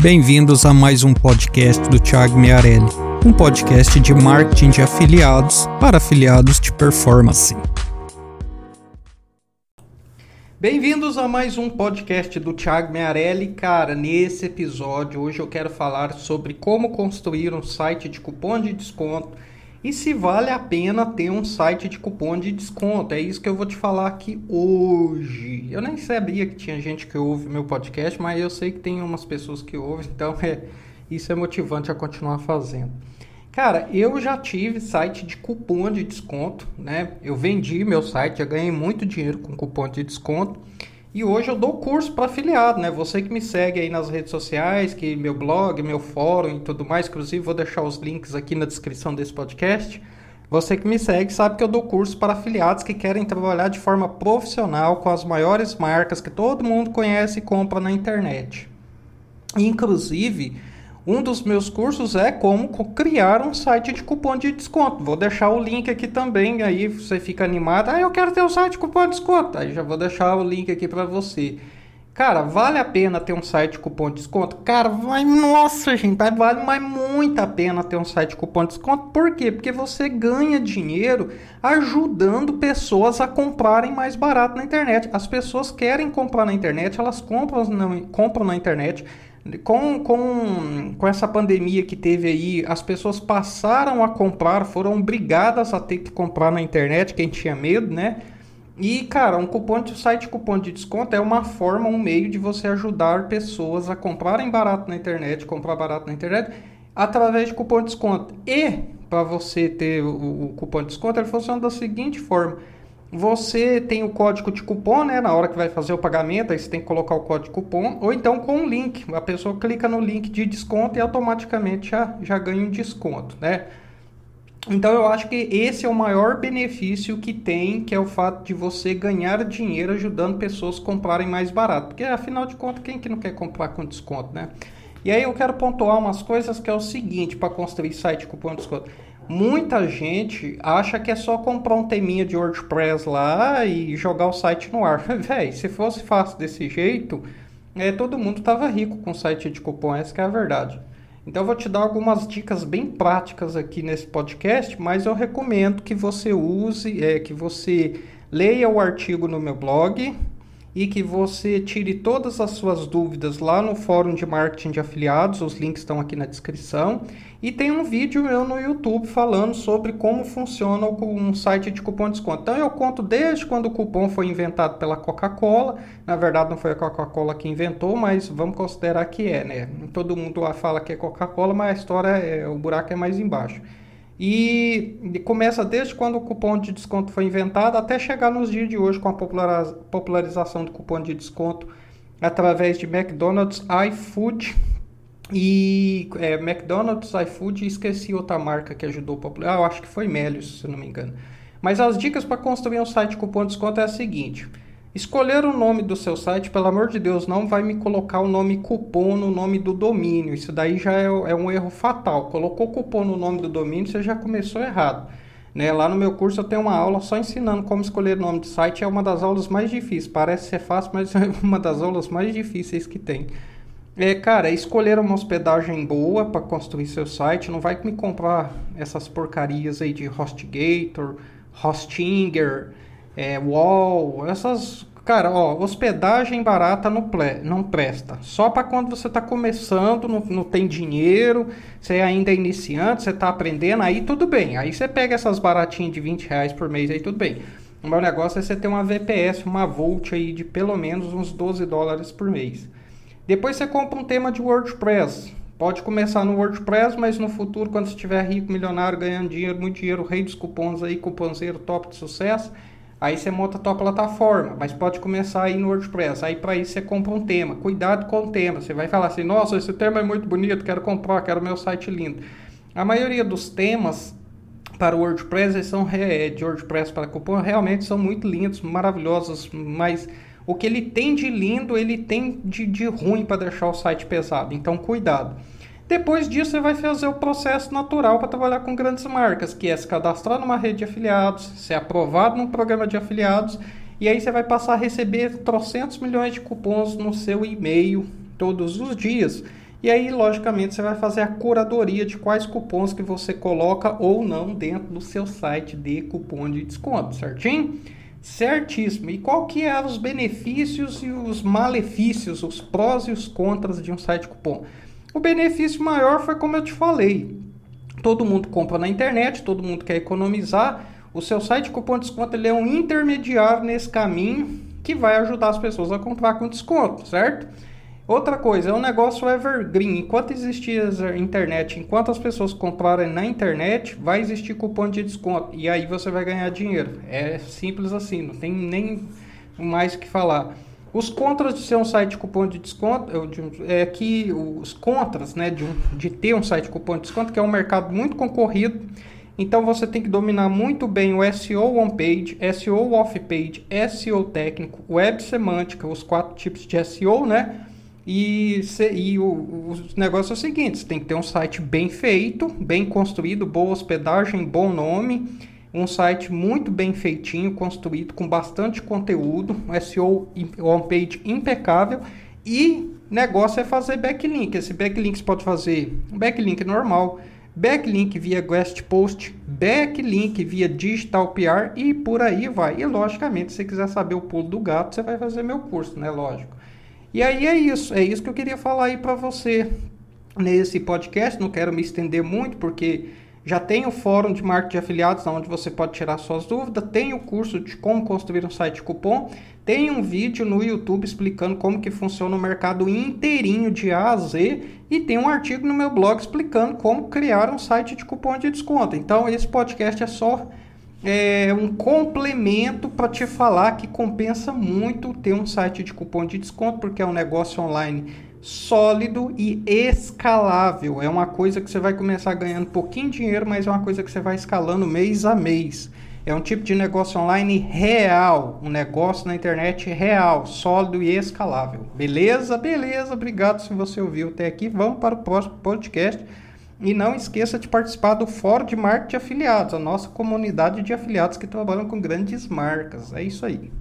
Bem-vindos a mais um podcast do Thiago Miarelli, um podcast de marketing de afiliados para afiliados de performance. Bem-vindos a mais um podcast do Thiago Mearelli. Cara, nesse episódio hoje eu quero falar sobre como construir um site de cupom de desconto e se vale a pena ter um site de cupom de desconto. É isso que eu vou te falar aqui hoje. Eu nem sabia que tinha gente que ouve meu podcast, mas eu sei que tem umas pessoas que ouvem, então é, isso é motivante a continuar fazendo. Cara, eu já tive site de cupom de desconto, né? Eu vendi meu site, já ganhei muito dinheiro com cupom de desconto. E hoje eu dou curso para afiliado, né? Você que me segue aí nas redes sociais, que meu blog, meu fórum e tudo mais, inclusive vou deixar os links aqui na descrição desse podcast. Você que me segue sabe que eu dou curso para afiliados que querem trabalhar de forma profissional com as maiores marcas que todo mundo conhece e compra na internet. Inclusive, um dos meus cursos é como criar um site de cupom de desconto. Vou deixar o link aqui também, aí você fica animado. Ah, eu quero ter um site de cupom de desconto. Aí já vou deixar o link aqui para você. Cara, vale a pena ter um site de cupom de desconto? Cara, vai, nossa, gente, vale mais muito a pena ter um site de cupom de desconto. Por quê? Porque você ganha dinheiro ajudando pessoas a comprarem mais barato na internet. As pessoas querem comprar na internet, elas compram, não, compram na internet com, com, com essa pandemia que teve aí, as pessoas passaram a comprar, foram obrigadas a ter que comprar na internet, quem tinha medo, né? E, cara, um cupom de site cupom de desconto é uma forma, um meio de você ajudar pessoas a comprarem barato na internet, comprar barato na internet, através de cupom de desconto. E, para você ter o, o cupom de desconto, ele funciona da seguinte forma você tem o código de cupom, né? Na hora que vai fazer o pagamento, aí você tem que colocar o código de cupom, ou então com um link. A pessoa clica no link de desconto e automaticamente já, já ganha um desconto, né? Então eu acho que esse é o maior benefício que tem, que é o fato de você ganhar dinheiro ajudando pessoas a comprarem mais barato. Porque afinal de contas, quem que não quer comprar com desconto, né? E aí eu quero pontuar umas coisas que é o seguinte para construir site cupom de desconto. Muita gente acha que é só comprar um teminha de WordPress lá e jogar o site no ar. Véi, se fosse fácil desse jeito, é, todo mundo tava rico com site de cupom, essa que é a verdade. Então eu vou te dar algumas dicas bem práticas aqui nesse podcast, mas eu recomendo que você use, é, que você leia o artigo no meu blog, e que você tire todas as suas dúvidas lá no fórum de marketing de afiliados, os links estão aqui na descrição. E tem um vídeo meu no YouTube falando sobre como funciona um site de cupom de desconto. Então eu conto desde quando o cupom foi inventado pela Coca-Cola. Na verdade não foi a Coca-Cola que inventou, mas vamos considerar que é, né? Todo mundo lá fala que é Coca-Cola, mas a história é o buraco é mais embaixo. E começa desde quando o cupom de desconto foi inventado até chegar nos dias de hoje com a popularização do cupom de desconto através de McDonald's, iFood e é, McDonald's, iFood esqueci outra marca que ajudou a popularizar. Ah, eu acho que foi Melios, se não me engano. Mas as dicas para construir um site cupom de desconto é a seguinte: Escolher o nome do seu site, pelo amor de Deus, não vai me colocar o nome cupom no nome do domínio. Isso daí já é, é um erro fatal. Colocou cupom no nome do domínio, você já começou errado. Né? Lá no meu curso eu tenho uma aula só ensinando como escolher o nome de site. É uma das aulas mais difíceis. Parece ser fácil, mas é uma das aulas mais difíceis que tem. É, cara, escolher uma hospedagem boa para construir seu site. Não vai me comprar essas porcarias aí de HostGator, Hostinger, é, Wall, essas Cara, ó, hospedagem barata não, ple, não presta. Só para quando você está começando, não, não tem dinheiro, você ainda é iniciante, você está aprendendo, aí tudo bem. Aí você pega essas baratinhas de 20 reais por mês, aí tudo bem. O meu negócio é você ter uma VPS, uma Volt aí de pelo menos uns 12 dólares por mês. Depois você compra um tema de WordPress. Pode começar no WordPress, mas no futuro, quando você estiver rico, milionário, ganhando dinheiro, muito dinheiro, rei dos cupons aí, cupomzeiro top de sucesso Aí você monta a tua plataforma, mas pode começar aí no WordPress. Aí para isso você compra um tema. Cuidado com o tema. Você vai falar assim: "Nossa, esse tema é muito bonito, quero comprar, quero meu site lindo". A maioria dos temas para o WordPress são é, de WordPress para cupom realmente são muito lindos, maravilhosos, mas o que ele tem de lindo, ele tem de, de ruim para deixar o site pesado. Então cuidado. Depois disso, você vai fazer o processo natural para trabalhar com grandes marcas, que é se cadastrar numa rede de afiliados, ser aprovado num programa de afiliados, e aí você vai passar a receber trocentos milhões de cupons no seu e-mail todos os dias. E aí, logicamente, você vai fazer a curadoria de quais cupons que você coloca ou não dentro do seu site de cupom de desconto, certinho? Certíssimo. E qual que é os benefícios e os malefícios, os prós e os contras de um site cupom? O benefício maior foi como eu te falei. Todo mundo compra na internet, todo mundo quer economizar. O seu site cupom de desconto ele é um intermediário nesse caminho que vai ajudar as pessoas a comprar com desconto, certo? Outra coisa, é um negócio evergreen. Enquanto existir a internet, enquanto as pessoas comprarem na internet, vai existir cupom de desconto. E aí você vai ganhar dinheiro. É simples assim, não tem nem mais o que falar. Os contras de ser um site cupom de desconto é que os contras né, de, de ter um site cupom de desconto, que é um mercado muito concorrido. Então você tem que dominar muito bem o SEO on-page, SEO off-page, SEO técnico, web semântica, os quatro tipos de SEO, né? E, se, e o, o, negócio é o seguinte: você tem que ter um site bem feito, bem construído, boa hospedagem, bom nome, um site muito bem feitinho, construído com bastante conteúdo, um SEO homepage impecável e negócio é fazer backlink. Esse backlink você pode fazer um backlink normal, backlink via guest post, backlink via digital PR e por aí vai. E logicamente, se você quiser saber o pulo do gato, você vai fazer meu curso, né? Lógico. E aí é isso, é isso que eu queria falar aí para você nesse podcast. Não quero me estender muito porque já tem o fórum de marketing de afiliados, onde você pode tirar suas dúvidas. Tem o curso de como construir um site cupom. Tem um vídeo no YouTube explicando como que funciona o mercado inteirinho de A a Z. E tem um artigo no meu blog explicando como criar um site de cupom de desconto. Então, esse podcast é só é um complemento para te falar que compensa muito ter um site de cupom de desconto, porque é um negócio online sólido e escalável. É uma coisa que você vai começar ganhando pouquinho dinheiro, mas é uma coisa que você vai escalando mês a mês. É um tipo de negócio online real, um negócio na internet real, sólido e escalável. Beleza? Beleza. Obrigado se você ouviu até aqui. Vamos para o próximo podcast. E não esqueça de participar do Fórum de Marketing de Afiliados, a nossa comunidade de afiliados que trabalham com grandes marcas. É isso aí.